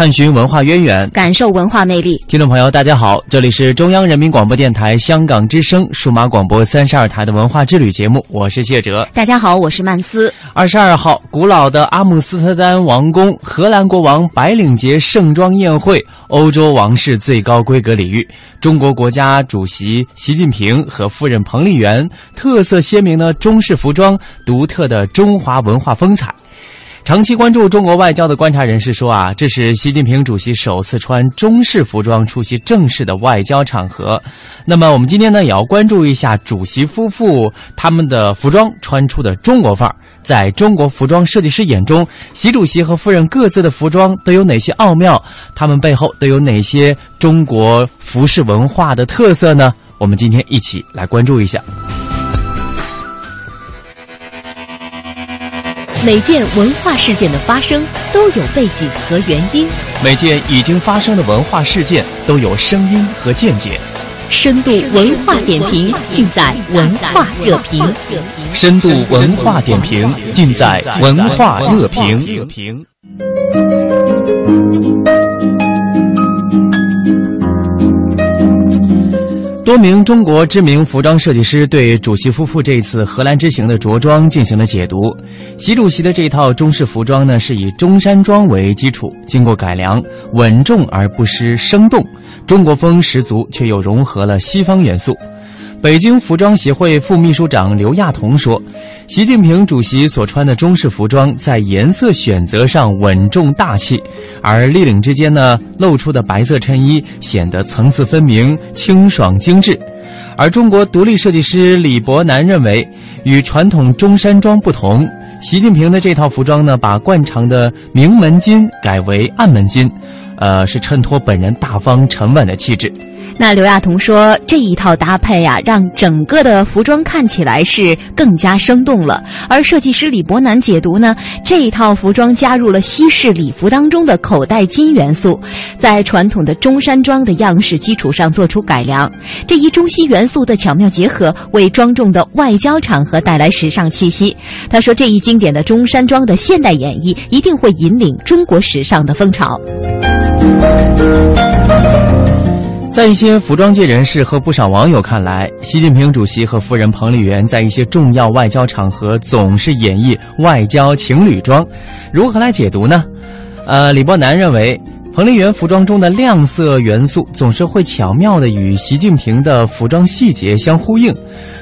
探寻文化渊源，感受文化魅力。听众朋友，大家好，这里是中央人民广播电台香港之声数码广播三十二台的文化之旅节目，我是谢哲。大家好，我是曼斯。二十二号，古老的阿姆斯特丹王宫，荷兰国王白领节盛装宴会，欧洲王室最高规格礼遇，中国国家主席习近平和夫人彭丽媛，特色鲜明的中式服装，独特的中华文化风采。长期关注中国外交的观察人士说啊，这是习近平主席首次穿中式服装出席正式的外交场合。那么我们今天呢，也要关注一下主席夫妇他们的服装穿出的中国范儿。在中国服装设计师眼中，习主席和夫人各自的服装都有哪些奥妙？他们背后都有哪些中国服饰文化的特色呢？我们今天一起来关注一下。每件文化事件的发生都有背景和原因，每件已经发生的文化事件都有声音和见解。深度文化点评尽在文化热评。深度文化点评尽在文化热评。多名中国知名服装设计师对主席夫妇这次荷兰之行的着装进行了解读。习主席的这套中式服装呢，是以中山装为基础，经过改良，稳重而不失生动，中国风十足，却又融合了西方元素。北京服装协会副秘书长刘亚彤说：“习近平主席所穿的中式服装在颜色选择上稳重大气，而立领之间呢露出的白色衬衣显得层次分明、清爽精致。而中国独立设计师李伯南认为，与传统中山装不同，习近平的这套服装呢把惯常的明门襟改为暗门襟，呃，是衬托本人大方沉稳的气质。”那刘亚彤说：“这一套搭配呀，让整个的服装看起来是更加生动了。而设计师李伯南解读呢，这一套服装加入了西式礼服当中的口袋金元素，在传统的中山装的样式基础上做出改良。这一中西元素的巧妙结合，为庄重的外交场合带来时尚气息。他说，这一经典的中山装的现代演绎，一定会引领中国时尚的风潮。”在一些服装界人士和不少网友看来，习近平主席和夫人彭丽媛在一些重要外交场合总是演绎外交情侣装，如何来解读呢？呃，李伯南认为。彭丽媛服装中的亮色元素总是会巧妙地与习近平的服装细节相呼应。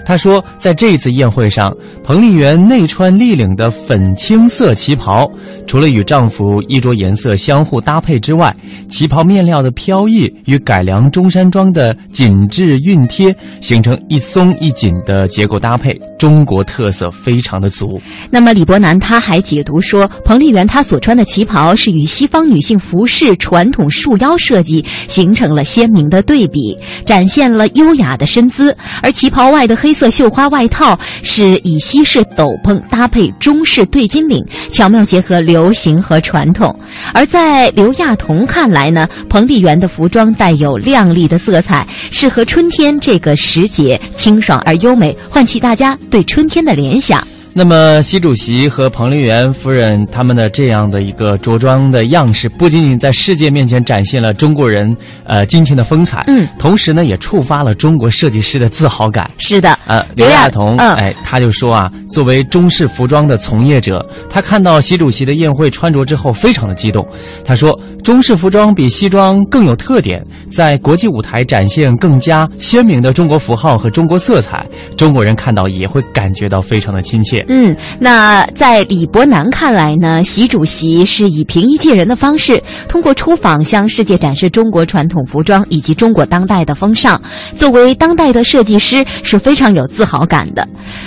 他说，在这次宴会上，彭丽媛内穿立领的粉青色旗袍，除了与丈夫衣着颜色相互搭配之外，旗袍面料的飘逸与改良中山装的紧致熨贴形成一松一紧的结构搭配，中国特色非常的足。那么李伯南他还解读说，彭丽媛她所穿的旗袍是与西方女性服饰。传统束腰设计形成了鲜明的对比，展现了优雅的身姿。而旗袍外的黑色绣花外套是以西式斗篷搭配中式对襟领，巧妙结合流行和传统。而在刘亚彤看来呢，彭丽媛的服装带有亮丽的色彩，适合春天这个时节，清爽而优美，唤起大家对春天的联想。那么，习主席和彭丽媛夫人他们的这样的一个着装的样式，不仅仅在世界面前展现了中国人呃今天的风采，嗯，同时呢，也触发了中国设计师的自豪感。是的，呃，刘亚彤，哎，他就说啊，作为中式服装的从业者，他看到习主席的宴会穿着之后，非常的激动。他说，中式服装比西装更有特点，在国际舞台展现更加鲜明的中国符号和中国色彩，中国人看到也会感觉到非常的亲切。嗯，那在李伯南看来呢，习主席是以平易近人的方式，通过出访向世界展示中国传统服装以及中国当代的风尚。作为当代的设计师，是非常有自豪感的。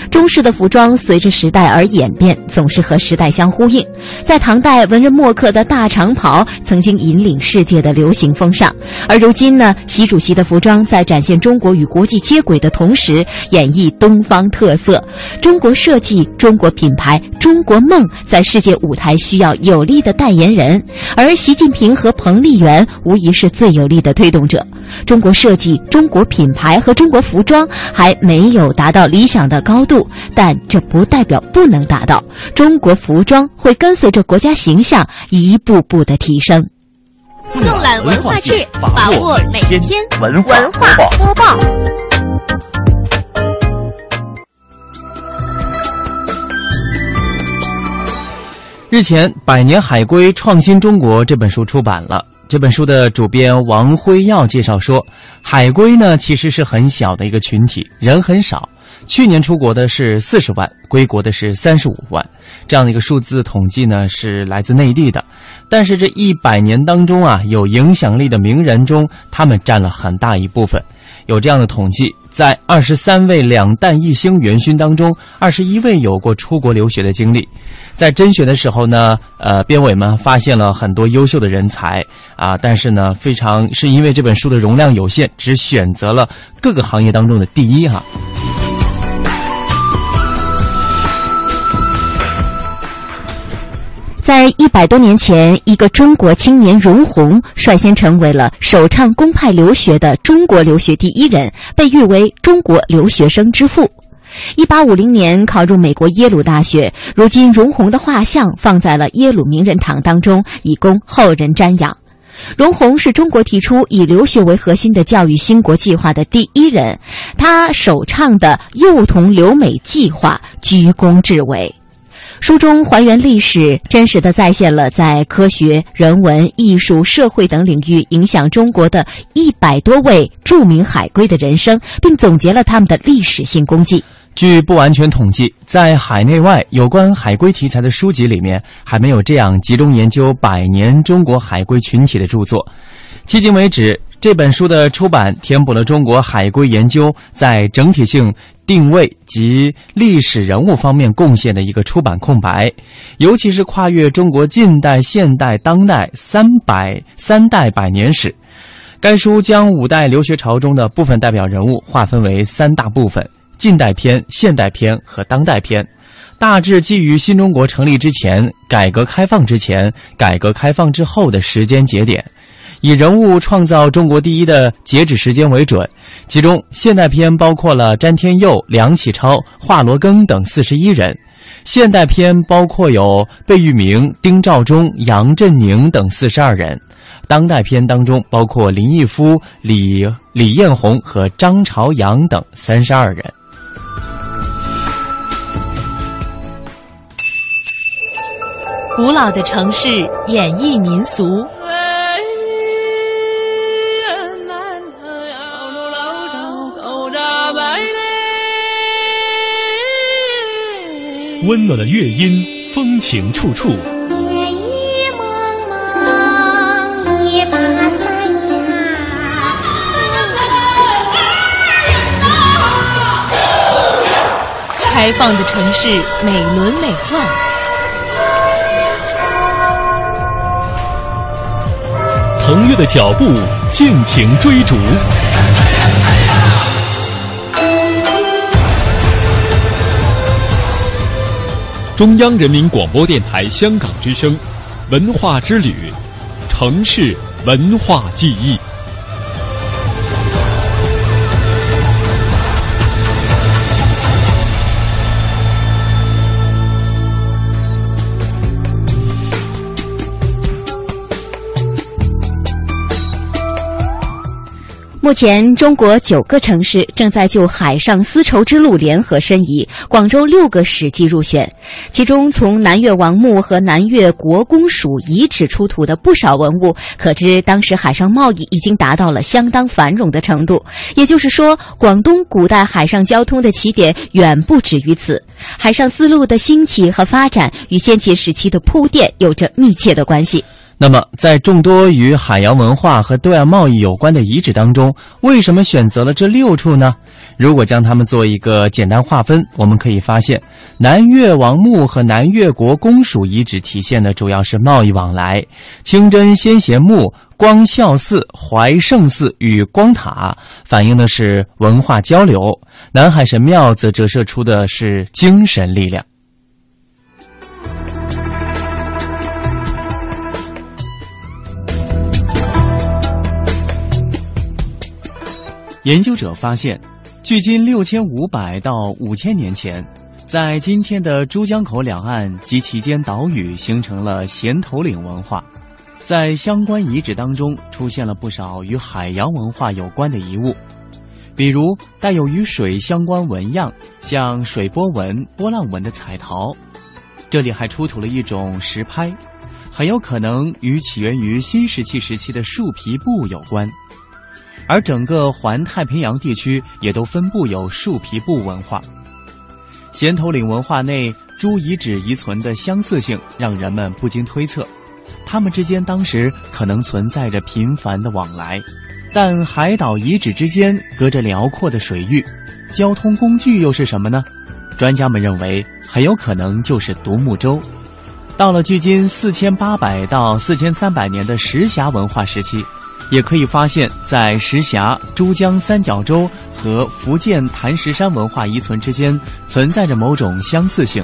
中式的服装随着时代而演变，总是和时代相呼应。在唐代，文人墨客的大长袍曾经引领世界的流行风尚，而如今呢，习主席的服装在展现中国与国际接轨的同时，演绎东方特色，中国设计。中国品牌、中国梦在世界舞台需要有力的代言人，而习近平和彭丽媛无疑是最有力的推动者。中国设计、中国品牌和中国服装还没有达到理想的高度，但这不代表不能达到。中国服装会跟随着国家形象一步步的提升。纵览文化界，把握每天文化播报。日前，《百年海归创新中国》这本书出版了。这本书的主编王辉耀介绍说，海归呢其实是很小的一个群体，人很少。去年出国的是四十万，归国的是三十五万，这样的一个数字统计呢是来自内地的。但是这一百年当中啊，有影响力的名人中，他们占了很大一部分。有这样的统计。在二十三位两弹一星元勋当中，二十一位有过出国留学的经历。在甄选的时候呢，呃，编委们发现了很多优秀的人才啊，但是呢，非常是因为这本书的容量有限，只选择了各个行业当中的第一哈。在一百多年前，一个中国青年容闳率先成为了首倡公派留学的中国留学第一人，被誉为“中国留学生之父”。一八五零年考入美国耶鲁大学，如今容闳的画像放在了耶鲁名人堂当中，以供后人瞻仰。容闳是中国提出以留学为核心的教育兴国计划的第一人，他首倡的幼童留美计划居功至伟。书中还原历史，真实的再现了在科学、人文、艺术、社会等领域影响中国的一百多位著名海归的人生，并总结了他们的历史性功绩。据不完全统计，在海内外有关海归题材的书籍里面，还没有这样集中研究百年中国海归群体的著作。迄今为止，这本书的出版填补了中国海归研究在整体性。定位及历史人物方面贡献的一个出版空白，尤其是跨越中国近代、现代、当代三百三代百年史。该书将五代留学潮中的部分代表人物划分为三大部分：近代篇、现代篇和当代篇，大致基于新中国成立之前、改革开放之前、改革开放之后的时间节点。以人物创造中国第一的截止时间为准，其中现代篇包括了詹天佑、梁启超、华罗庚等四十一人；现代篇包括有贝聿铭、丁肇中、杨振宁等四十二人；当代篇当中包括林毅夫、李李彦宏和张朝阳等三十二人。古老的城市演绎民俗。温暖的乐音，风情处处。烟雨蒙蒙，一把伞呀。开放的城市，美轮美奂。腾跃的脚步，尽情追逐。中央人民广播电台香港之声，文化之旅，城市文化记忆。目前，中国九个城市正在就海上丝绸之路联合申遗，广州六个史迹入选。其中，从南越王墓和南越国公署遗址出土的不少文物，可知当时海上贸易已经达到了相当繁荣的程度。也就是说，广东古代海上交通的起点远不止于此。海上丝路的兴起和发展与先秦时期的铺垫有着密切的关系。那么，在众多与海洋文化和对外贸易有关的遗址当中，为什么选择了这六处呢？如果将它们做一个简单划分，我们可以发现，南越王墓和南越国公署遗址体现的主要是贸易往来；清真先贤墓、光孝寺、怀圣寺与光塔反映的是文化交流；南海神庙则折射出的是精神力量。研究者发现，距今六千五百到五千年前，在今天的珠江口两岸及其间岛屿形成了衔头岭文化。在相关遗址当中，出现了不少与海洋文化有关的遗物，比如带有与水相关纹样，像水波纹、波浪纹的彩陶。这里还出土了一种石拍，很有可能与起源于新石器时期的树皮布有关。而整个环太平洋地区也都分布有树皮布文化。衔头岭文化内诸遗址遗存的相似性，让人们不禁推测，他们之间当时可能存在着频繁的往来。但海岛遗址之间隔着辽阔的水域，交通工具又是什么呢？专家们认为，很有可能就是独木舟。到了距今四千八百到四千三百年的石峡文化时期。也可以发现，在石峡、珠江三角洲和福建潭石山文化遗存之间存在着某种相似性。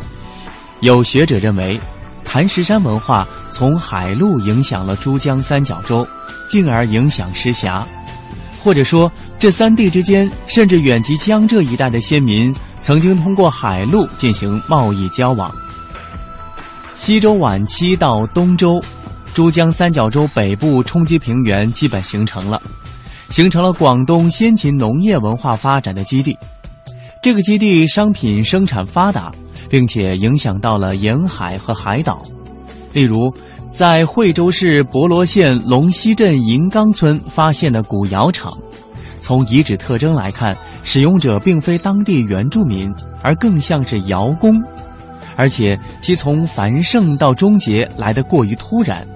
有学者认为，潭石山文化从海路影响了珠江三角洲，进而影响石峡，或者说这三地之间甚至远及江浙一带的先民曾经通过海路进行贸易交往。西周晚期到东周。珠江三角洲北部冲积平原基本形成了，形成了广东先秦农业文化发展的基地。这个基地商品生产发达，并且影响到了沿海和海岛。例如，在惠州市博罗县龙溪镇银冈村发现的古窑厂，从遗址特征来看，使用者并非当地原住民，而更像是窑工，而且其从繁盛到终结来得过于突然。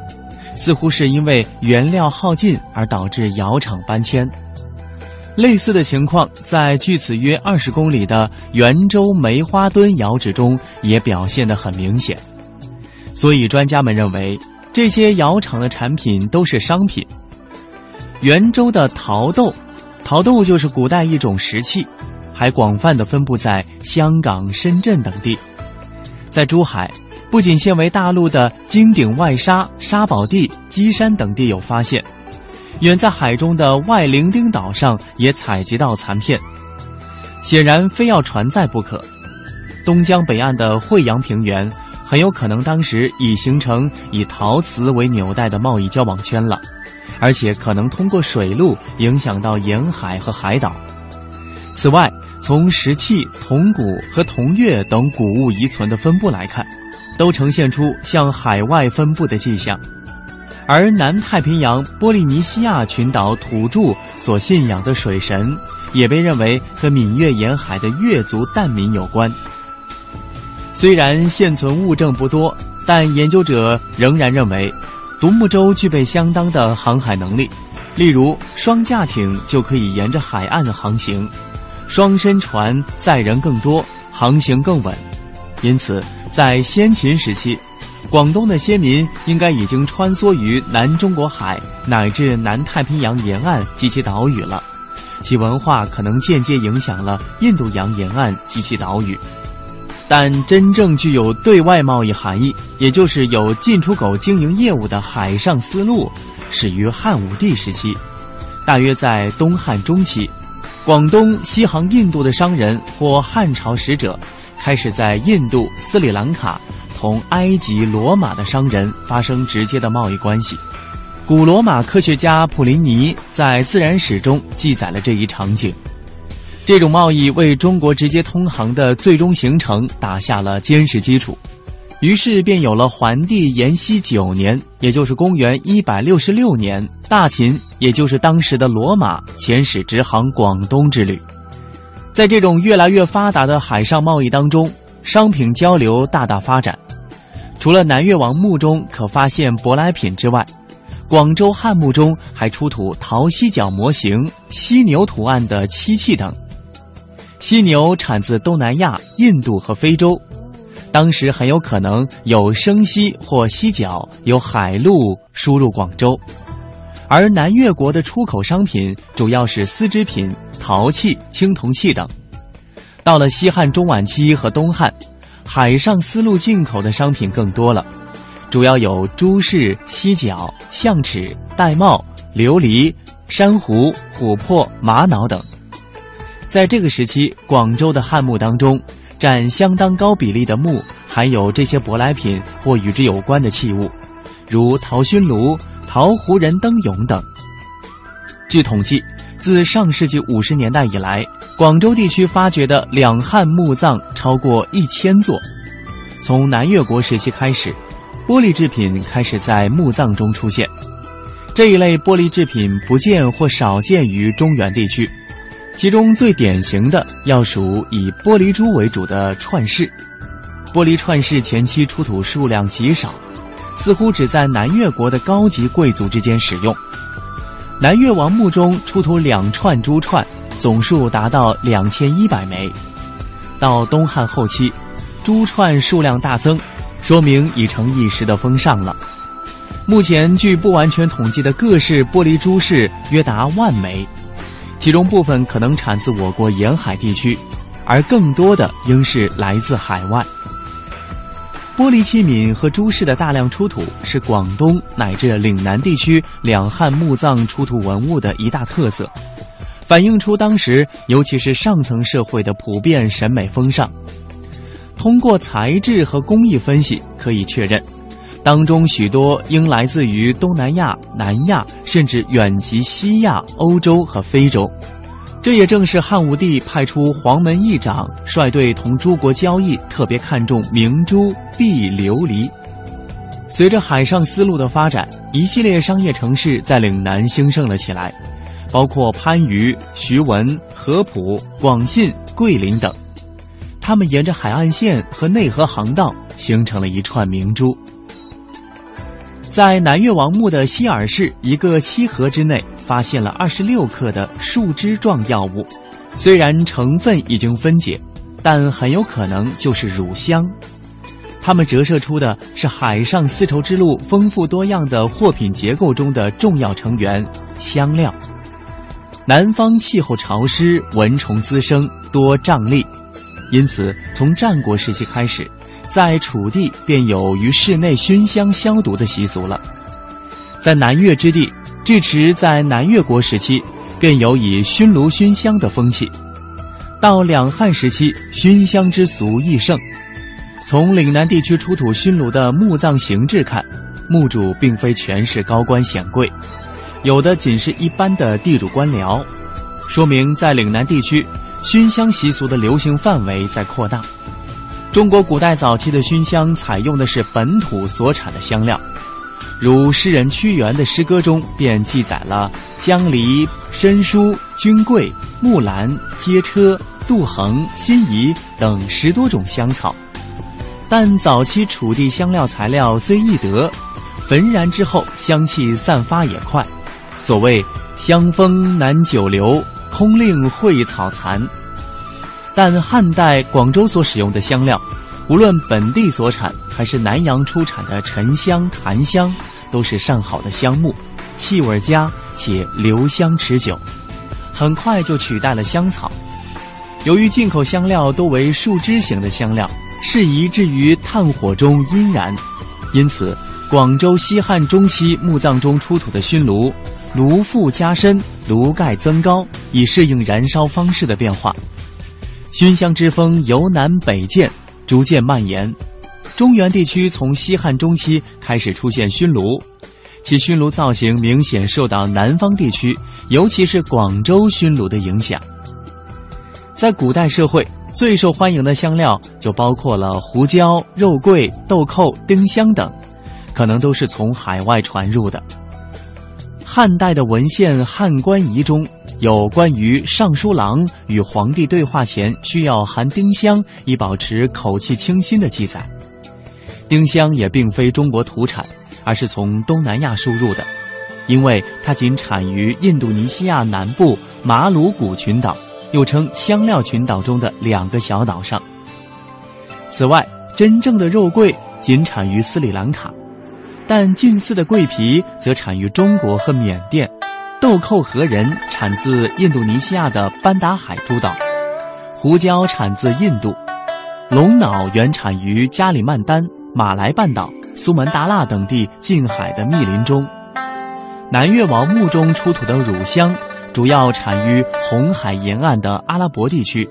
似乎是因为原料耗尽而导致窑厂搬迁。类似的情况在距此约二十公里的圆州梅花墩窑址中也表现得很明显。所以专家们认为，这些窑厂的产品都是商品。圆州的陶豆，陶豆就是古代一种石器，还广泛的分布在香港、深圳等地，在珠海。不仅现为大陆的金顶外沙、沙宝地、基山等地有发现，远在海中的外伶仃岛上也采集到残片，显然非要船载不可。东江北岸的惠阳平原很有可能当时已形成以陶瓷为纽带的贸易交往圈了，而且可能通过水路影响到沿海和海岛。此外，从石器、铜鼓和铜钺等古物遗存的分布来看。都呈现出向海外分布的迹象，而南太平洋波利尼西亚群岛土著所信仰的水神，也被认为和闽越沿海的越族疍民有关。虽然现存物证不多，但研究者仍然认为，独木舟具备相当的航海能力，例如双架艇就可以沿着海岸航行，双身船载人更多，航行更稳。因此，在先秦时期，广东的先民应该已经穿梭于南中国海乃至南太平洋沿岸及其岛屿了，其文化可能间接影响了印度洋沿岸及其岛屿。但真正具有对外贸易含义，也就是有进出口经营业务的海上丝路，始于汉武帝时期，大约在东汉中期，广东西航印度的商人或汉朝使者。开始在印度、斯里兰卡同埃及、罗马的商人发生直接的贸易关系，古罗马科学家普林尼在《自然史》中记载了这一场景。这种贸易为中国直接通航的最终形成打下了坚实基础。于是便有了桓帝延熙九年，也就是公元一百六十六年，大秦，也就是当时的罗马，遣使直航广东之旅。在这种越来越发达的海上贸易当中，商品交流大大发展。除了南越王墓中可发现舶来品之外，广州汉墓中还出土陶犀角模型、犀牛图案的漆器等。犀牛产自东南亚、印度和非洲。当时很有可能有生犀或犀角由海路输入广州，而南越国的出口商品主要是丝织品、陶器、青铜器等。到了西汉中晚期和东汉，海上丝路进口的商品更多了，主要有珠饰、犀角、象齿、玳瑁、琉璃、珊瑚、琥珀、玛瑙等。在这个时期，广州的汉墓当中。占相当高比例的墓含有这些舶来品或与之有关的器物，如陶熏炉、陶壶人灯俑等。据统计，自上世纪五十年代以来，广州地区发掘的两汉墓葬超过一千座。从南越国时期开始，玻璃制品开始在墓葬中出现。这一类玻璃制品不见或少见于中原地区。其中最典型的要数以玻璃珠为主的串饰，玻璃串饰前期出土数量极少，似乎只在南越国的高级贵族之间使用。南越王墓中出土两串珠串，总数达到两千一百枚。到东汉后期，珠串数量大增，说明已成一时的风尚了。目前据不完全统计的各式玻璃珠饰约达万枚。其中部分可能产自我国沿海地区，而更多的应是来自海外。玻璃器皿和珠饰的大量出土，是广东乃至岭南地区两汉墓葬出土文物的一大特色，反映出当时尤其是上层社会的普遍审美风尚。通过材质和工艺分析，可以确认。当中许多应来自于东南亚、南亚，甚至远及西亚、欧洲和非洲。这也正是汉武帝派出黄门议长率队同诸国交易，特别看重明珠、碧琉璃。随着海上丝路的发展，一系列商业城市在岭南兴盛了起来，包括番禺、徐闻、合浦、广信、桂林等。他们沿着海岸线和内河航道，形成了一串明珠。在南越王墓的希尔市一个漆盒之内，发现了二十六克的树枝状药物，虽然成分已经分解，但很有可能就是乳香。它们折射出的是海上丝绸之路丰富多样的货品结构中的重要成员——香料。南方气候潮湿，蚊虫滋生，多瘴疠，因此从战国时期开始。在楚地便有于室内熏香消毒的习俗了，在南越之地，至迟在南越国时期，便有以熏炉熏香的风气。到两汉时期，熏香之俗亦盛。从岭南地区出土熏炉的墓葬形制看，墓主并非全是高官显贵，有的仅是一般的地主官僚，说明在岭南地区，熏香习俗的流行范围在扩大。中国古代早期的熏香采用的是本土所产的香料，如诗人屈原的诗歌中便记载了姜梨、参书、君桂、木兰、阶车、杜衡、辛夷等十多种香草。但早期楚地香料材料虽易得，焚燃之后香气散发也快，所谓香风难久留，空令蕙草残。但汉代广州所使用的香料，无论本地所产还是南洋出产的沉香、檀香，都是上好的香木，气味佳且留香持久，很快就取代了香草。由于进口香料多为树枝型的香料，适宜置于炭火中阴燃，因此广州西汉中期墓葬中出土的熏炉，炉腹加深，炉盖增高，以适应燃烧方式的变化。熏香之风由南北渐，逐渐蔓延。中原地区从西汉中期开始出现熏炉，其熏炉造型明显受到南方地区，尤其是广州熏炉的影响。在古代社会，最受欢迎的香料就包括了胡椒、肉桂、豆蔻、丁香等，可能都是从海外传入的。汉代的文献《汉官仪》中有关于尚书郎与皇帝对话前需要含丁香以保持口气清新的记载。丁香也并非中国土产，而是从东南亚输入的，因为它仅产于印度尼西亚南部马鲁古群岛。又称香料群岛中的两个小岛上。此外，真正的肉桂仅产于斯里兰卡，但近似的桂皮则产于中国和缅甸。豆蔻和仁产自印度尼西亚的班达海诸岛，胡椒产自印度，龙脑原产于加里曼丹、马来半岛、苏门答腊等地近海的密林中。南越王墓中出土的乳香。主要产于红海沿岸的阿拉伯地区，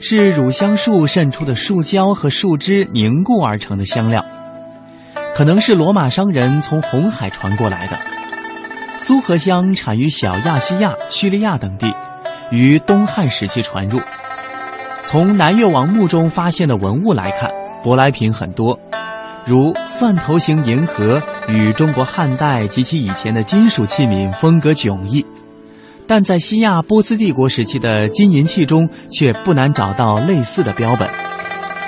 是乳香树渗出的树胶和树枝凝固而成的香料，可能是罗马商人从红海传过来的。苏合香产于小亚细亚、叙利亚等地，于东汉时期传入。从南越王墓中发现的文物来看，舶来品很多，如蒜头形银盒，与中国汉代及其以前的金属器皿风格迥异。但在西亚波斯帝国时期的金银器中，却不难找到类似的标本。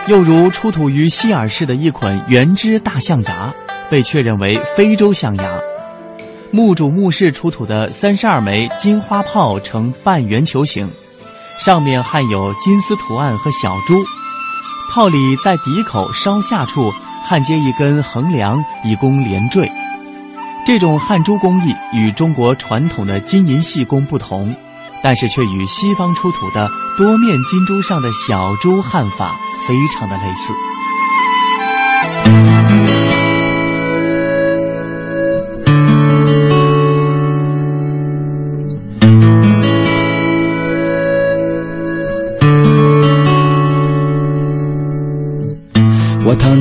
又如出土于希尔市的一捆原汁大象牙，被确认为非洲象牙。墓主墓室出土的三十二枚金花炮呈半圆球形，上面焊有金丝图案和小珠。炮里在底口稍下处焊接一根横梁，以供连缀。这种焊珠工艺与中国传统的金银细工不同，但是却与西方出土的多面金珠上的小珠焊法非常的类似。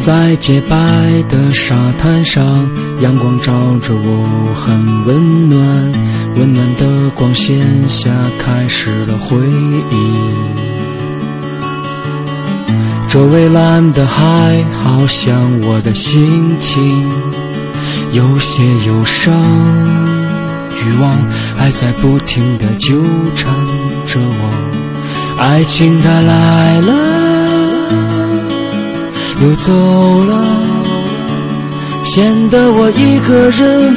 在洁白的沙滩上，阳光照着我，很温暖。温暖的光线下，开始了回忆。这蔚蓝的海，好像我的心情，有些忧伤。欲望还在不停的纠缠着我，爱情它来了。又走了，显得我一个人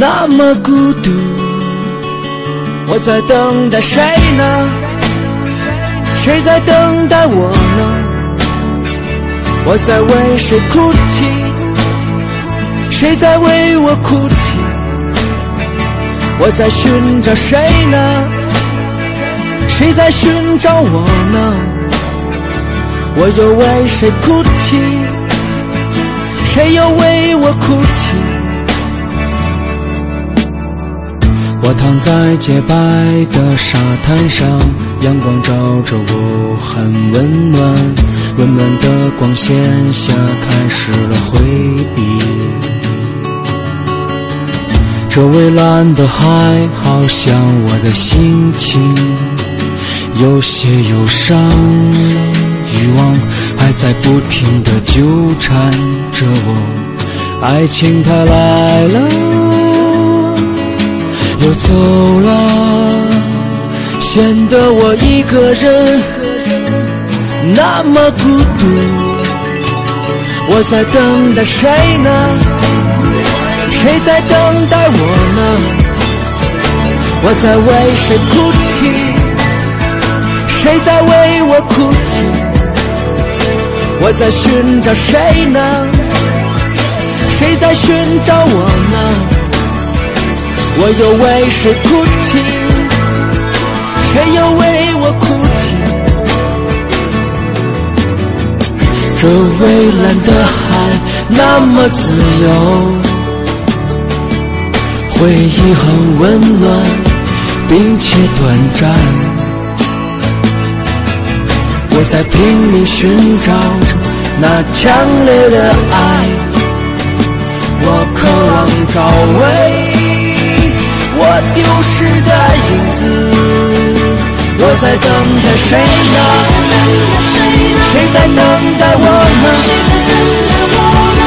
那么孤独。我在等待谁呢？谁在等待我呢？我在为谁哭泣？谁在为我哭泣？我在寻找谁呢？谁在寻找我呢？我又为谁哭泣？谁又为我哭泣？我躺在洁白的沙滩上，阳光照着我，很温暖。温暖的光线下，开始了回忆。这蔚蓝的海，好像我的心情，有些忧伤。欲望还在不停的纠缠着我，爱情它来了又走了，显得我一个人那么孤独。我在等待谁呢？谁在等待我呢？我在为谁哭泣？谁在为我哭泣？我在寻找谁呢？谁在寻找我呢？我又为谁哭泣？谁又为我哭泣？这蔚蓝的海那么自由，回忆很温暖，并且短暂。我在拼命寻找着那强烈的爱，我渴望找回我丢失的影子。我在等待谁呢？谁在等待我呢？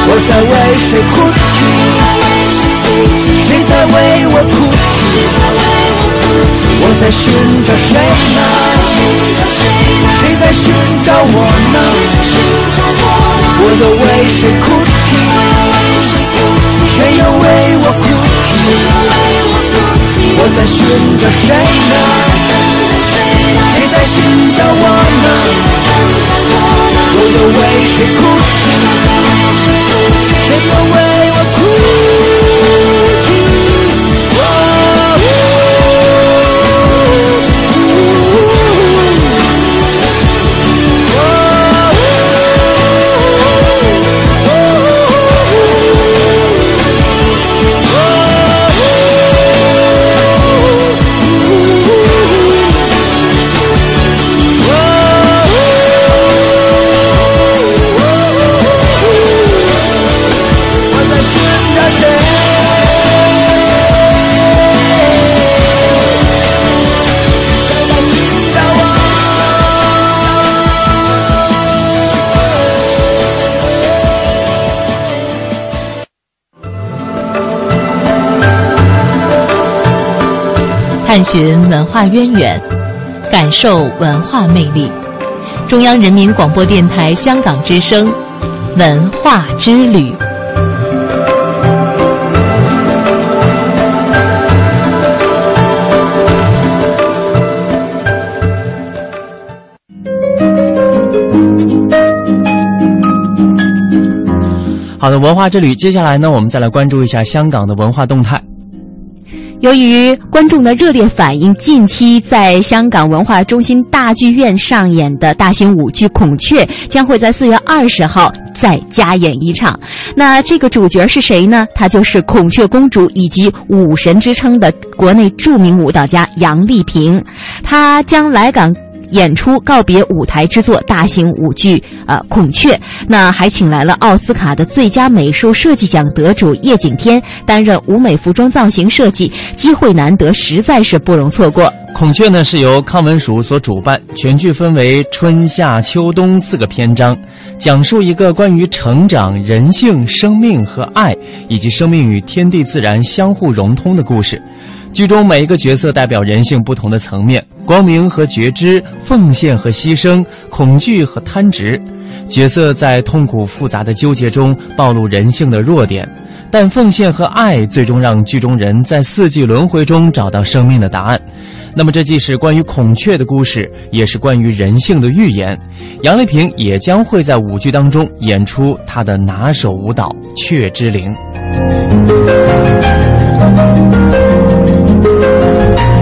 我在为谁哭泣？谁在为我哭泣？我在寻找谁呢？谁在寻找我呢？我又为谁哭泣？谁又为我哭泣？我在寻找谁呢？谁在寻找我呢？我又为谁哭泣？谁又为寻文化渊源，感受文化魅力。中央人民广播电台香港之声，文化之旅。好的，文化之旅，接下来呢，我们再来关注一下香港的文化动态。由于观众的热烈反应，近期在香港文化中心大剧院上演的大型舞剧《孔雀》将会在四月二十号再加演一场。那这个主角是谁呢？她就是孔雀公主以及武神之称的国内著名舞蹈家杨丽萍，她将来港。演出告别舞台之作大型舞剧呃《孔雀》，那还请来了奥斯卡的最佳美术设计奖得主叶景天担任舞美服装造型设计，机会难得，实在是不容错过。孔雀呢是由康文署所主办，全剧分为春夏秋冬四个篇章，讲述一个关于成长、人性、生命和爱，以及生命与天地自然相互融通的故事。剧中每一个角色代表人性不同的层面：光明和觉知，奉献和牺牲，恐惧和贪执。角色在痛苦复杂的纠结中暴露人性的弱点，但奉献和爱最终让剧中人在四季轮回中找到生命的答案。那么，这既是关于孔雀的故事，也是关于人性的预言。杨丽萍也将会在舞剧当中演出她的拿手舞蹈《雀之灵》。宝宝往前走，迈腿，一，哎二，迈腿，好。五十年后，还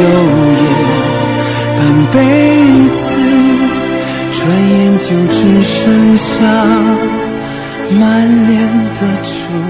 流言半辈子，转眼就只剩下满脸的皱。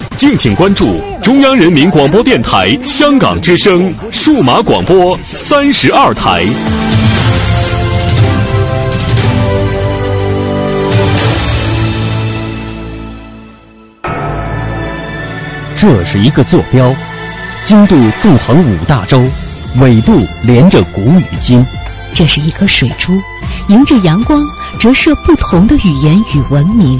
敬请关注中央人民广播电台香港之声数码广播三十二台。这是一个坐标，经度纵横五大洲，纬度连着古与今。这是一颗水珠，迎着阳光折射不同的语言与文明。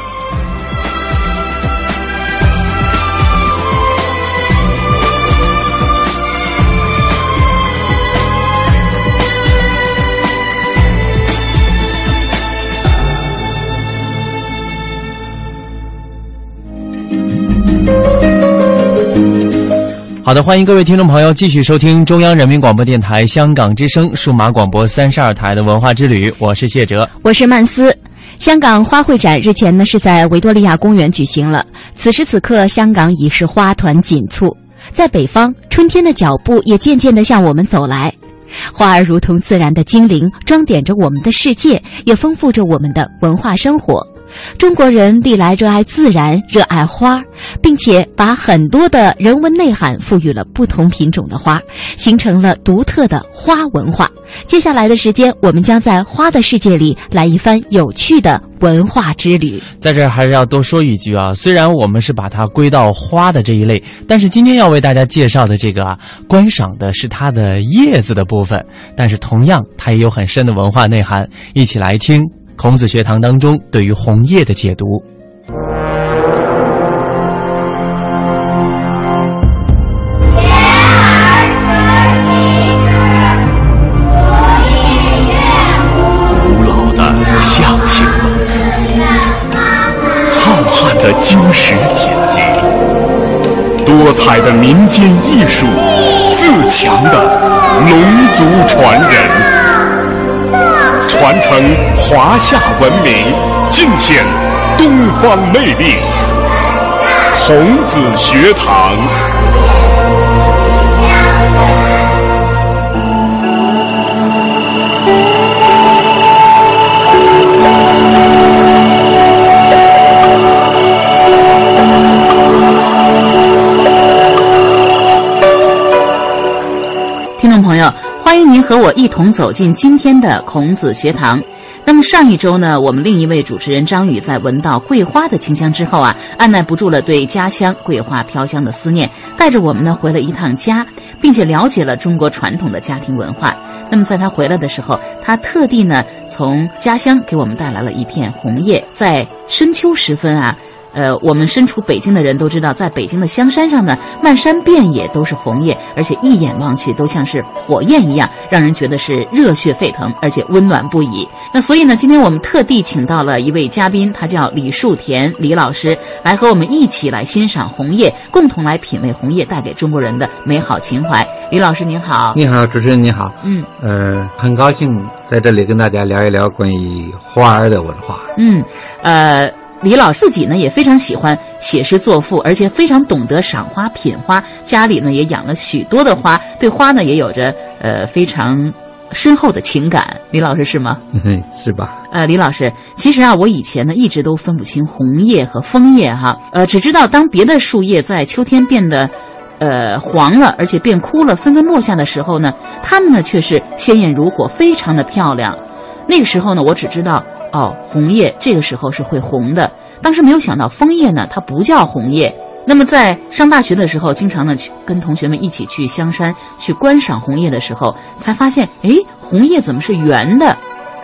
好的，欢迎各位听众朋友继续收听中央人民广播电台香港之声数码广播三十二台的文化之旅，我是谢哲，我是曼斯。香港花卉展日前呢是在维多利亚公园举行了，此时此刻，香港已是花团锦簇，在北方，春天的脚步也渐渐地向我们走来，花儿如同自然的精灵，装点着我们的世界，也丰富着我们的文化生活。中国人历来热爱自然，热爱花，并且把很多的人文内涵赋予了不同品种的花，形成了独特的花文化。接下来的时间，我们将在花的世界里来一番有趣的文化之旅。在这儿还是要多说一句啊，虽然我们是把它归到花的这一类，但是今天要为大家介绍的这个啊，观赏的是它的叶子的部分，但是同样它也有很深的文化内涵。一起来听。孔子学堂当中对于红叶的解读。古老的象形文字，浩瀚的经史典籍，多彩的民间艺术，自强的龙族传人。传承华夏文明，尽显东方魅力。孔子学堂。您和我一同走进今天的孔子学堂。那么上一周呢，我们另一位主持人张宇在闻到桂花的清香之后啊，按耐不住了对家乡桂花飘香的思念，带着我们呢回了一趟家，并且了解了中国传统的家庭文化。那么在他回来的时候，他特地呢从家乡给我们带来了一片红叶，在深秋时分啊。呃，我们身处北京的人都知道，在北京的香山上呢，漫山遍野都是红叶，而且一眼望去都像是火焰一样，让人觉得是热血沸腾，而且温暖不已。那所以呢，今天我们特地请到了一位嘉宾，他叫李树田李老师，来和我们一起来欣赏红叶，共同来品味红叶带给中国人的美好情怀。李老师您好。你好，主持人你好。嗯，呃，很高兴在这里跟大家聊一聊关于花儿的文化。嗯，呃，李老师自己呢也非常喜欢写诗作赋，而且非常懂得赏花品花，家里呢也养了许多的花，对花呢也有着呃非常深厚的情感。李老师是吗？嗯，是吧？呃，李老师，其实啊，我以前呢一直都分不清红叶和枫叶哈，呃，只知道当别的树叶在秋天变得。呃，黄了，而且变枯了，纷纷落下的时候呢，它们呢却是鲜艳如火，非常的漂亮。那个时候呢，我只知道哦，红叶这个时候是会红的，当时没有想到枫叶呢，它不叫红叶。那么在上大学的时候，经常呢去跟同学们一起去香山去观赏红叶的时候，才发现，哎，红叶怎么是圆的？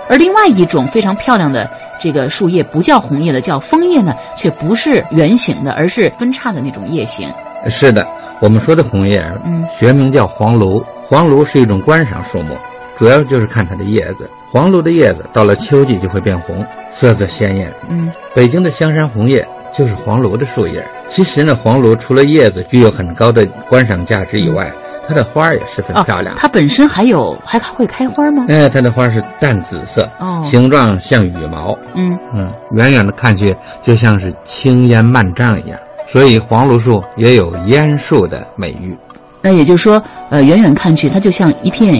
而另外一种非常漂亮的这个树叶不叫红叶的，叫枫叶呢，却不是圆形的，而是分叉的那种叶形。是的。我们说的红叶，嗯，学名叫黄栌。黄栌是一种观赏树木，主要就是看它的叶子。黄栌的叶子到了秋季就会变红，色泽鲜艳。嗯，北京的香山红叶就是黄栌的树叶。其实呢，黄栌除了叶子具有很高的观赏价值以外，它的花也十分漂亮。它本身还有还会开花吗？哎，它的花是淡紫色，哦，形状像羽毛。嗯嗯，远远的看去就像是青烟漫帐一样。所以黄栌树也有烟树的美誉，那也就是说，呃，远远看去它就像一片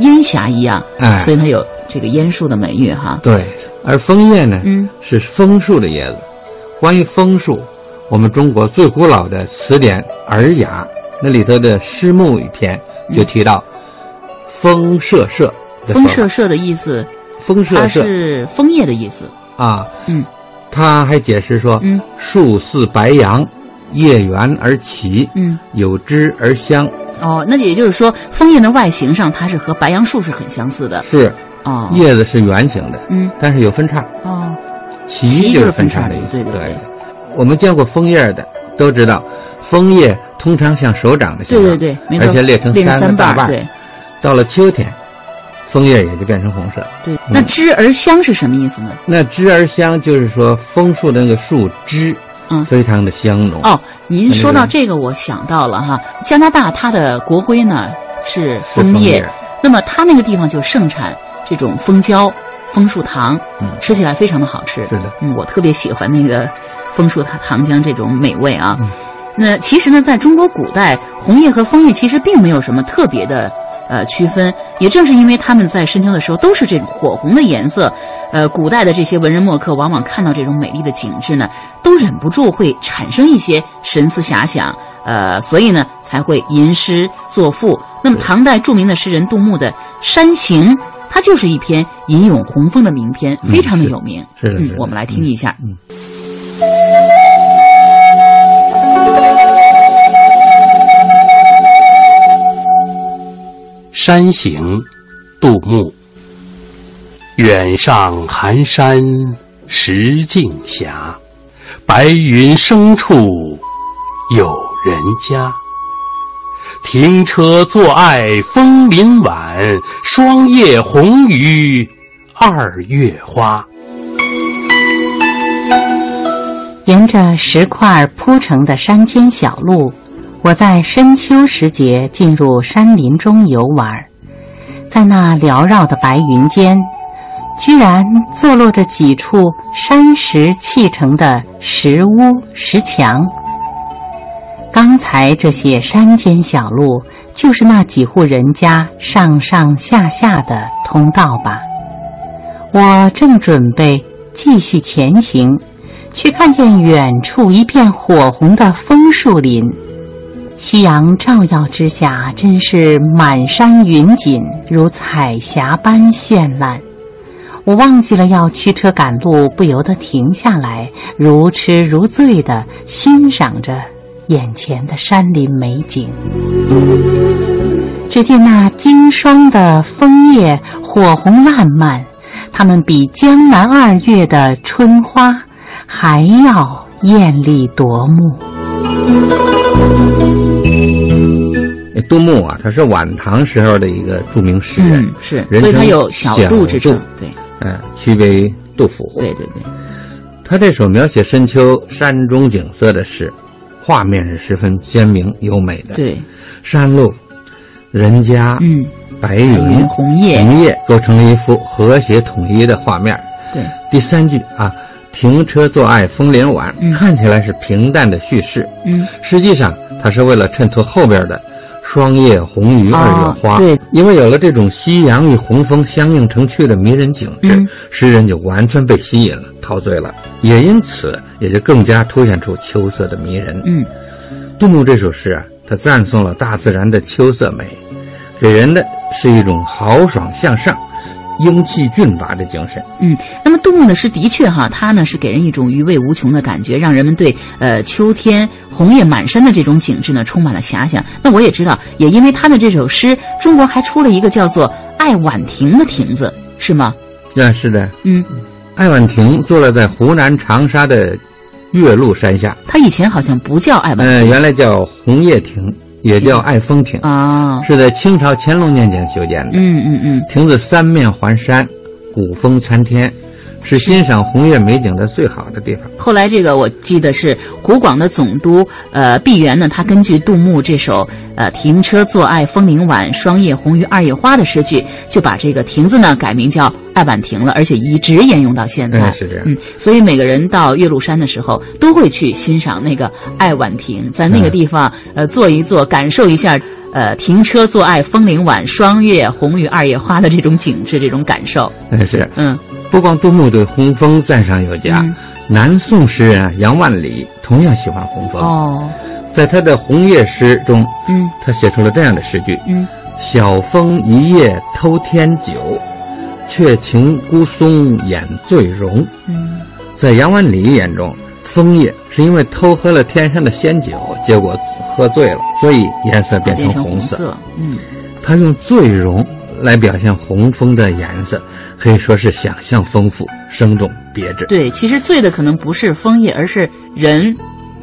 烟霞一样，哎，所以它有这个烟树的美誉哈。对，而枫叶呢，嗯，是枫树的叶子。关于枫树，我们中国最古老的词典《尔雅》那里头的诗目一篇就提到“枫射射”。枫射射的意思，枫射射是枫叶的意思啊。嗯。他还解释说：“嗯，树似白杨，叶圆而齐，嗯，有枝而香。哦，那也就是说，枫叶的外形上，它是和白杨树是很相似的。是，哦，叶子是圆形的，嗯，但是有分叉。哦，奇就是分叉的意思。对对对，我们见过枫叶的都知道，枫叶通常像手掌的形状，对对对，没错，而且裂成三个大瓣。对，到了秋天。”枫叶也就变成红色。对，那枝儿香是什么意思呢？那枝儿香就是说枫树的那个树枝，嗯，非常的香浓。哦，您说到这个，我想到了哈，加拿大它的国徽呢是枫叶，那么它那个地方就盛产这种枫胶、枫树糖，嗯，吃起来非常的好吃。是的，嗯，我特别喜欢那个枫树糖糖浆这种美味啊。嗯，那其实呢，在中国古代，红叶和枫叶其实并没有什么特别的。呃，区分也正是因为他们在深秋的时候都是这种火红的颜色，呃，古代的这些文人墨客往往看到这种美丽的景致呢，都忍不住会产生一些神思遐想，呃，所以呢才会吟诗作赋。那么唐代著名的诗人杜牧的《山行》，它就是一篇吟咏红枫的名篇，非常的有名。是的，嗯，我们来听一下。嗯。山行，杜牧。远上寒山石径斜，白云深处有人家。停车坐爱枫林晚，霜叶红于二月花。沿着石块铺成的山间小路。我在深秋时节进入山林中游玩，在那缭绕的白云间，居然坐落着几处山石砌成的石屋、石墙。刚才这些山间小路，就是那几户人家上上下下的通道吧？我正准备继续前行，却看见远处一片火红的枫树林。夕阳照耀之下，真是满山云锦，如彩霞般绚烂。我忘记了要驱车赶路，不由得停下来，如痴如醉地欣赏着眼前的山林美景。只见那经霜的枫叶火红烂漫，它们比江南二月的春花还要艳丽夺目。杜牧啊，他是晚唐时候的一个著名诗人，是，所以他有小杜之称，对，嗯，其为杜甫，对对对。他这首描写深秋山中景色的诗，画面是十分鲜明优美的，对，山路人家、嗯，白云、云红叶红叶构成了一幅和谐统一的画面。对，第三句啊，停车坐爱枫林晚，看起来是平淡的叙事，嗯，实际上它是为了衬托后边的霜叶红于二月花。哦对，因为有了这种夕阳与红枫相映成趣的迷人景致，嗯诗人就完全被吸引了，陶醉了，也因此也就更加凸显出秋色的迷人。嗯，杜牧这首诗啊，他赞颂了大自然的秋色美，给人的是一种豪爽向上、英气俊拔的精神。嗯，那么杜牧的诗的确哈，他呢是给人一种余味无穷的感觉，让人们对呃秋天红叶满山的这种景致呢充满了遐想。那我也知道，也因为他的这首诗，中国还出了一个叫做《爱晚亭》的亭子，是吗？啊，是的，嗯，爱晚亭坐落在湖南长沙的岳麓山下，他以前好像不叫爱晚呃，亭，原来叫红叶亭，也叫爱风亭啊，是在清朝乾隆年间修建的。嗯嗯嗯，亭子三面环山，古风参天，是欣赏红叶美景的最好的地方。后来这个我记得是湖广的总督呃毕沅呢，他根据杜牧这首呃“停车坐爱枫林晚，霜叶红于二月花”的诗句，就把这个亭子呢改名叫爱晚亭了，而且一直沿用到现在。嗯是这样嗯，所以每个人到岳麓山的时候，都会去欣赏那个爱晚亭，在那个地方、呃坐一坐，感受一下。呃，停车坐爱枫林晚，霜叶红于二月花的这种景致，这种感受。嗯，是，嗯，不光杜牧对红枫赞赏有加，嗯。南宋诗人啊杨万里同样喜欢红枫。哦，在他的红叶诗中，嗯，他写出了这样的诗句：嗯，晓风一夜偷天酒，却情孤松掩醉容。嗯，在杨万里眼中，枫叶是因为偷喝了天上的仙酒，结果喝醉了，所以颜色变成红色。色，嗯。他用醉容来表现红枫的颜色，可以说是想象丰富、生动别致。对，其实醉的可能不是枫叶，而是人。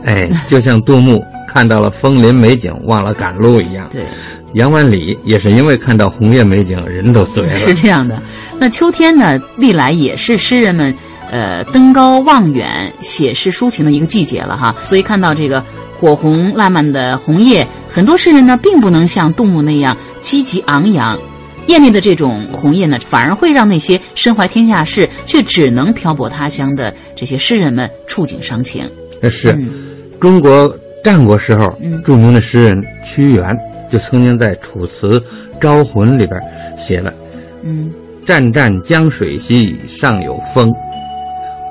哎，就像杜牧看到了枫林美景，忘了赶路一样。对，杨万里也是因为看到红叶美景，人都醉了。是这样的。那秋天呢，历来也是诗人们呃登高望远、写诗抒情的一个季节了哈。所以看到这个火红烂漫的红叶，很多诗人呢并不能像杜牧那样积极昂扬。艳丽的这种红叶呢，反而会让那些身怀天下事却只能漂泊他乡的这些诗人们触景伤情。是，嗯中国战国时候、嗯著名的诗人屈原就曾经在《楚辞·招魂》里边写了嗯，“湛湛江水兮，上有风；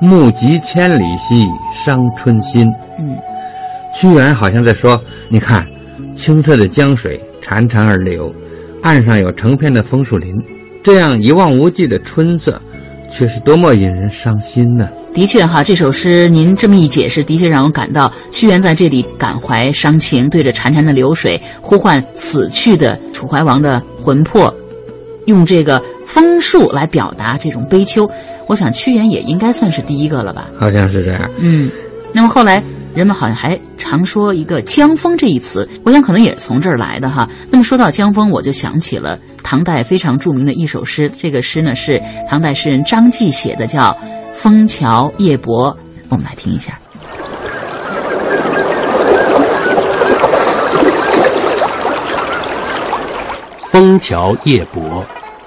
目极千里兮，伤春心。”嗯，屈原好像在说：“你看，清澈的江水潺潺而流，岸上有成片的枫树林，这样一望无际的春色，却是多么引人伤心呢！”的确哈，这首诗您这么一解释，的确让我感到屈原在这里感怀伤情，对着潺潺的流水呼唤死去的楚怀王的魂魄，用这个枫树来表达这种悲秋。我想屈原也应该算是第一个了吧？好像是这样。嗯，那么后来人们好像还常说一个“江枫”这一词，我想可能也是从这儿来的哈。那么说到江枫，我就想起了唐代非常著名的一首诗，这个诗呢是唐代诗人张继写的，叫《枫桥夜泊》，我们来听一下。枫桥夜泊，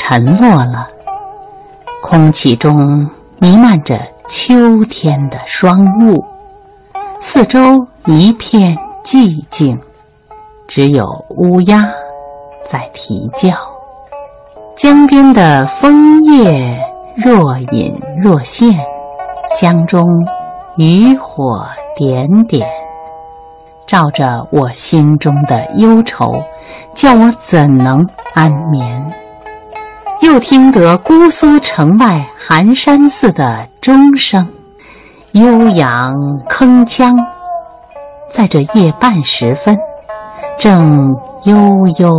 沉落了，空气中弥漫着秋天的霜雾，四周一片寂静，只有乌鸦在啼叫。江边的枫叶若隐若现，江中渔火点点。照着我心中的忧愁，叫我怎能安眠？又听得姑苏城外寒山寺的钟声，悠扬铿锵，在这夜半时分，正悠悠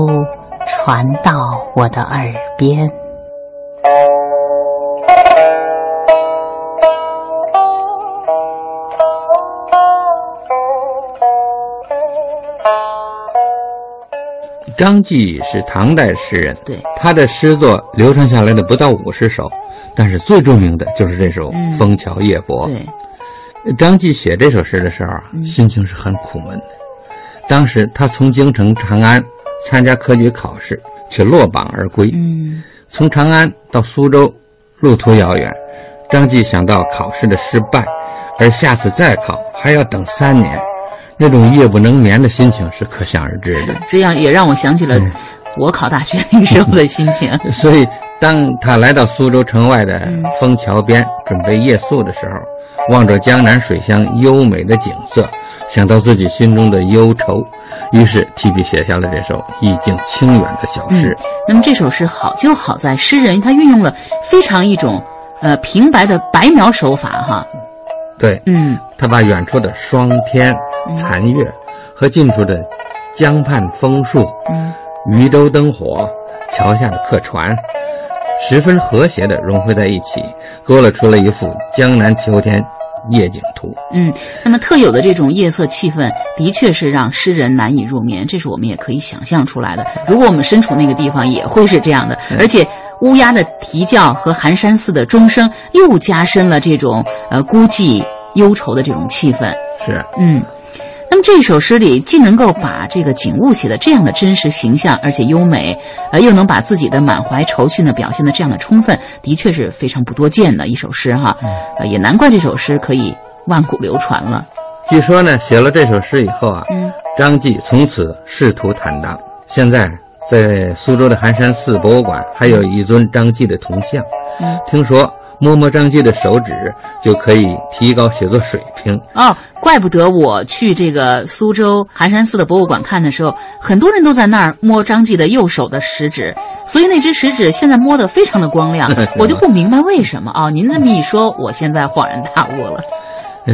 传到我的耳边。张继是唐代诗人，对他的诗作流传下来的不到五十首，但是最著名的就是这首嗯《枫桥夜泊》。对，张继写这首诗的时候啊，心情是很苦闷的。当时他从京城长安参加科举考试，却落榜而归。嗯，从长安到苏州，路途遥远，张继想到考试的失败，而下次再考还要等三年，那种夜不能眠的心情是可想而知的。这样也让我想起了我考大学那时候的心情。所以，当他来到苏州城外的枫桥边，准备夜宿的时候，望着江南水乡优美的景色，想到自己心中的忧愁，于是提笔写下了这首意境清远的小诗。嗯、那么这首诗好就好在诗人他运用了非常一种呃平白的白描手法哈。对，嗯，他把远处的霜天、残月和近处的江畔枫树、嗯、渔舟灯火、桥下的客船，十分和谐的融汇在一起，勾勒出了一幅江南秋天夜景图。嗯，那么特有的这种夜色气氛，的确是让诗人难以入眠，这是我们也可以想象出来的。如果我们身处那个地方，也会是这样的，而且。乌鸦的啼叫和寒山寺的钟声，又加深了这种呃孤寂忧愁的这种气氛。是，嗯。那么这首诗里，既能够把这个景物写的这样的真实形象，而且优美，呃，又能把自己的满怀愁绪呢表现的这样的充分，的确是非常不多见的一首诗哈。呃，也难怪这首诗可以万古流传了。据说呢，写了这首诗以后啊，嗯，张继从此仕途坦荡。现在。在苏州的寒山寺博物馆，还有一尊张继的铜像。嗯，听说摸摸张继的手指就可以提高写作水平。哦，怪不得我去这个苏州寒山寺的博物馆看的时候，很多人都在那儿摸张继的右手的食指，所以那只食指现在摸得非常的光亮，我就不明白为什么哦。您这么一说，我现在恍然大悟了。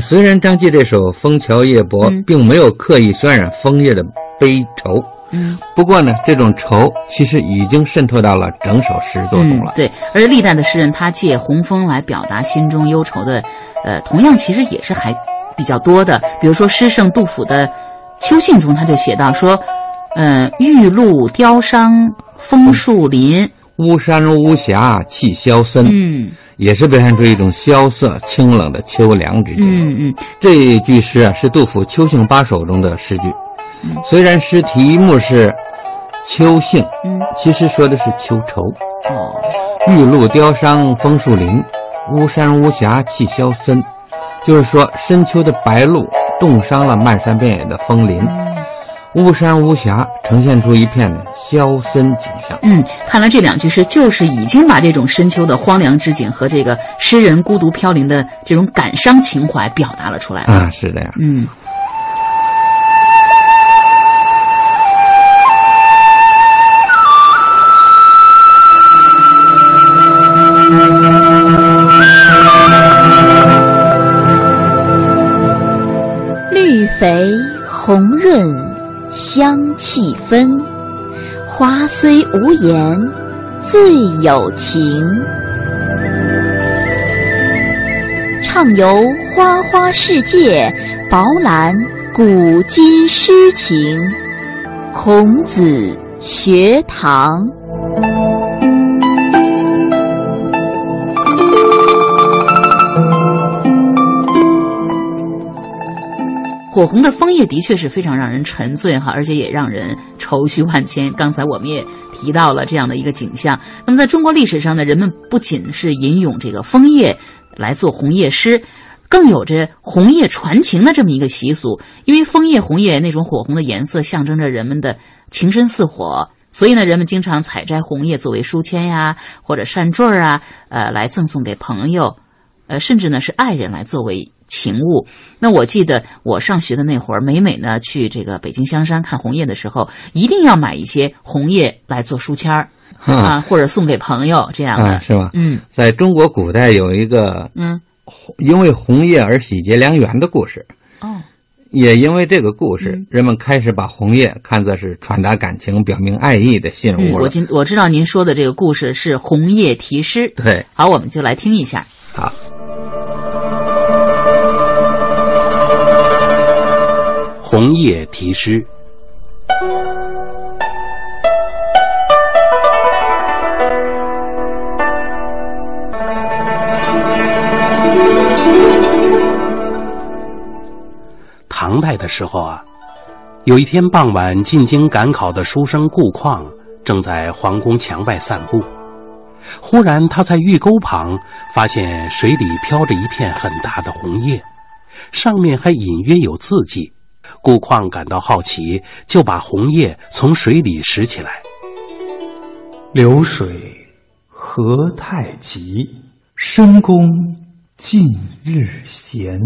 虽然张继这首《枫桥夜泊》嗯并没有刻意渲染枫叶的悲愁。嗯，不过呢，这种愁其实已经渗透到了整首诗作中了。嗯、对，而历代的诗人他借红枫来表达心中忧愁的，呃，同样其实也是还比较多的。比如说诗圣杜甫的《秋兴》中，他就写到说，呃，玉露凋伤枫树林，巫山巫峡气萧森。嗯，也是表现出一种萧瑟清冷的秋凉之景。嗯嗯，这句诗啊是杜甫《秋兴八首》中的诗句。虽然诗题目是“秋兴”，嗯，其实说的是秋愁。哦，玉露凋伤枫树林，巫山巫峡气萧森，就是说深秋的白露冻伤了漫山遍野的枫林，巫山巫峡呈现出一片萧森景象。嗯，看来这两句诗就是已经把这种深秋的荒凉之景和这个诗人孤独飘零的这种感伤情怀表达了出来。啊，是这样。嗯。肥红润香气芬，花虽无言，最有情。畅游花花世界，饱览古今诗情。孔子学堂。火红的枫叶的确是非常让人沉醉哈，而且也让人愁绪万千。刚才我们也提到了这样的一个景象。那么在中国历史上呢，人们不仅是吟咏这个枫叶来做红叶诗，更有着红叶传情的这么一个习俗。因为枫叶、红叶那种火红的颜色，象征着人们的情深似火，所以呢，人们经常采摘红叶作为书签呀，或者扇坠儿啊，呃，来赠送给朋友，呃，甚至呢是爱人来作为。情物，那我记得我上学的那会儿，每每呢去这个北京香山看红叶的时候，一定要买一些红叶来做书签儿啊，或者送给朋友这样的，啊、是吧？嗯，在中国古代有一个嗯，因为红叶而喜结良缘的故事。哦，也因为这个故事，人们开始把红叶看作是传达感情、表明爱意的信嗯，物了。我今我知道您说的这个故事是红叶题诗。对，好，我们就来听一下。好，红叶题诗。唐代的时候啊，有一天傍晚，进京赶考的书生顾况正在皇宫墙外散步。忽然，他在御沟旁发现水里飘着一片很大的红叶，上面还隐约有字迹。顾况感到好奇，就把红叶从水里拾起来。流水何太急，深宫近日闲。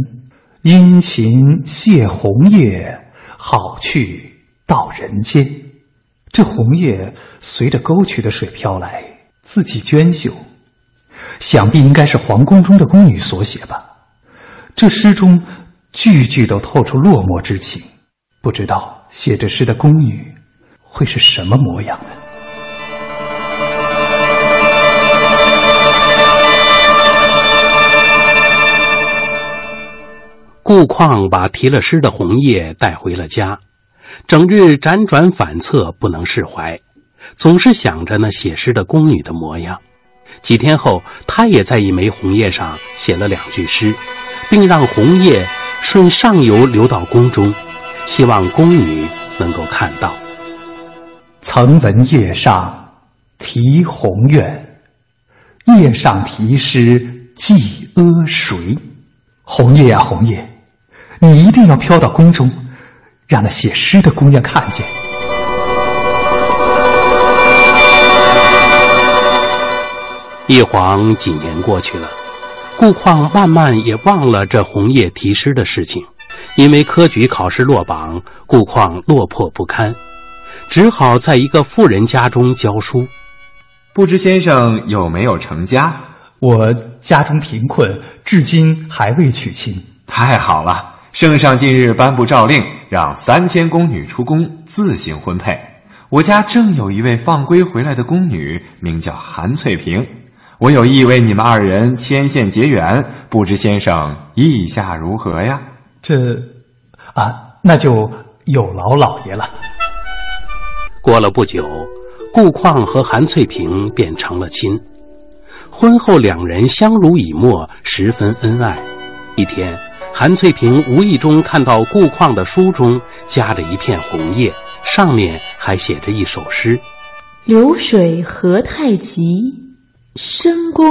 殷勤谢红叶，好去到人间。这红叶随着沟渠的水飘来，字迹娟秀，想必应该是皇宫中的宫女所写吧。这诗中句句都透出落寞之情，不知道写这诗的宫女会是什么模样呢？顾况把题了诗的红叶带回了家，整日辗转反侧，不能释怀，总是想着那写诗的宫女的模样。几天后，他也在一枚红叶上写了两句诗，并让红叶顺上游流到宫中，希望宫女能够看到。曾闻叶上题红院，叶上题诗寄阿谁？红叶啊红叶，你一定要飘到宫中，让那写诗的姑娘看见。一晃几年过去了，顾况慢慢也忘了这红叶题诗的事情。因为科举考试落榜，顾况落魄不堪，只好在一个富人家中教书。不知先生有没有成家？我家中贫困，至今还未娶亲。太好了！圣上近日颁布诏令，让三千宫女出宫自行婚配。我家正有一位放归回来的宫女，名叫韩翠萍。我有意为你们二人牵线结缘，不知先生意下如何呀？这，啊，那就有劳老爷了。过了不久，顾况和韩翠萍便成了亲。婚后两人相濡以沫，十分恩爱。一天，韩翠萍无意中看到顾况的书中夹着一片红叶，上面还写着一首诗：“流水何太急，深宫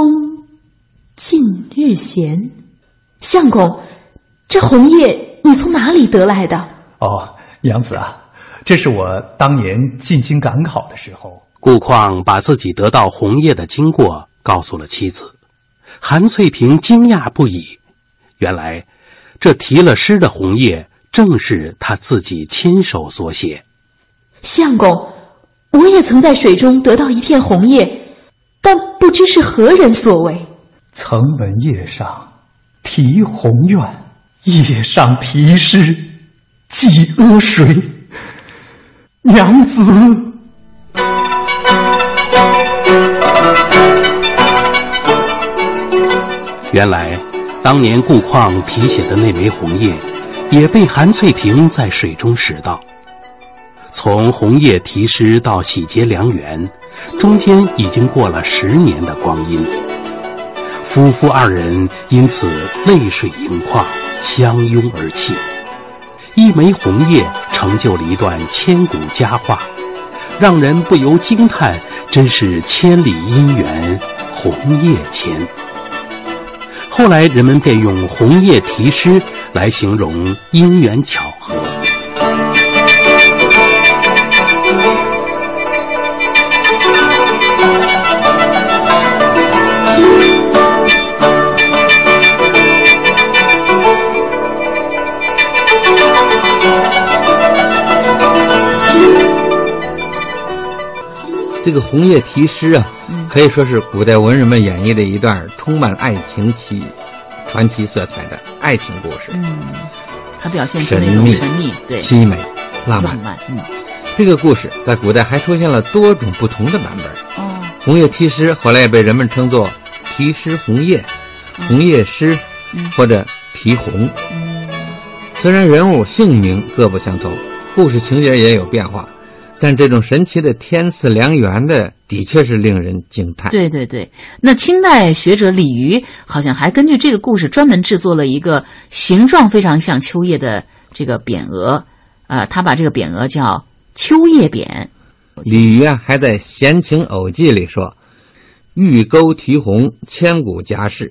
近日闲。”相公，这红叶你从哪里得来的？哦，娘子啊，这是我当年进京赶考的时候。顾况把自己得到红叶的经过告诉了妻子，韩翠萍惊讶不已。原来，这题了诗的红叶正是他自己亲手所写。相公，我也曾在水中得到一片红叶，但不知是何人所为。曾闻叶上题鸿怨，叶上题诗寄阿谁？娘子。原来，当年顾况题写的那枚红叶，也被韩翠萍在水中拾到。从红叶题诗到喜结良缘，中间已经过了十年的光阴。夫妇二人因此泪水盈眶，相拥而泣。一枚红叶成就了一段千古佳话，让人不由惊叹：真是千里姻缘红叶前。后来人们便用“红叶题诗”来形容因缘巧合。这个红叶题诗啊，可以说是古代文人们演绎的一段充满爱情奇传奇色彩的爱情故事。嗯，它表现出那种神秘、凄美、浪漫。浪漫，嗯，这个故事在古代还出现了多种不同的版本。哦，红叶题诗后来也被人们称作题诗红叶、红叶诗嗯或者题红。嗯虽然人物姓名各不相同，故事情节也有变化，但这种神奇的天赐良缘的，的确是令人惊叹。对对对，那清代学者李渔好像还根据这个故事专门制作了一个形状非常像秋叶的这个匾额，啊、他把这个匾额叫秋叶匾。李渔啊，还在《闲情偶记》里说：“玉钩题红，千古佳事；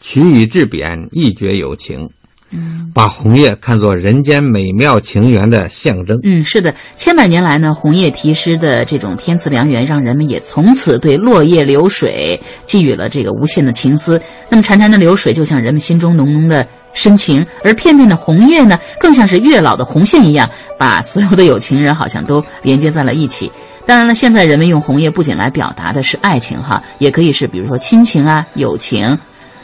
取以制匾，一绝有情。”嗯，把红叶看作人间美妙情缘的象征。嗯，是的，千百年来呢，红叶题诗的这种天赐良缘，让人们也从此对落叶流水寄予了这个无限的情思。那么潺潺的流水，就像人们心中浓浓的深情；而片片的红叶呢，更像是月老的红线一样，把所有的有情人好像都连接在了一起。当然了，现在人们用红叶不仅来表达的是爱情哈，也可以是比如说亲情啊、友情。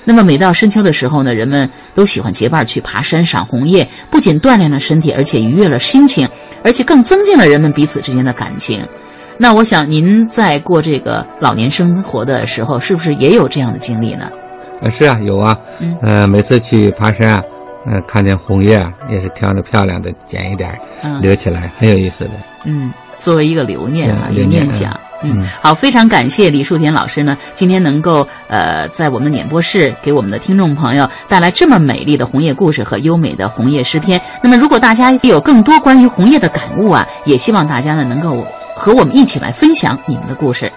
那么每到深秋的时候呢，人们都喜欢结伴去爬山赏红叶，不仅锻炼了身体，而且愉悦了心情，而且更增进了人们彼此之间的感情。那我想您在过这个老年生活的时候，是不是也有这样的经历呢？呃，是啊，有啊。嗯呃，每次去爬山啊，呃，看见红叶啊，也是挑着漂亮的捡一点儿嗯留起来，很有意思的。嗯，作为一个留念啊，留念念想。嗯嗯，好，非常感谢李树田老师呢，今天能够呃在我们的演播室给我们的听众朋友带来这么美丽的红叶故事和优美的红叶诗篇。那么，如果大家有更多关于红叶的感悟啊，也希望大家呢能够和我们一起来分享你们的故事。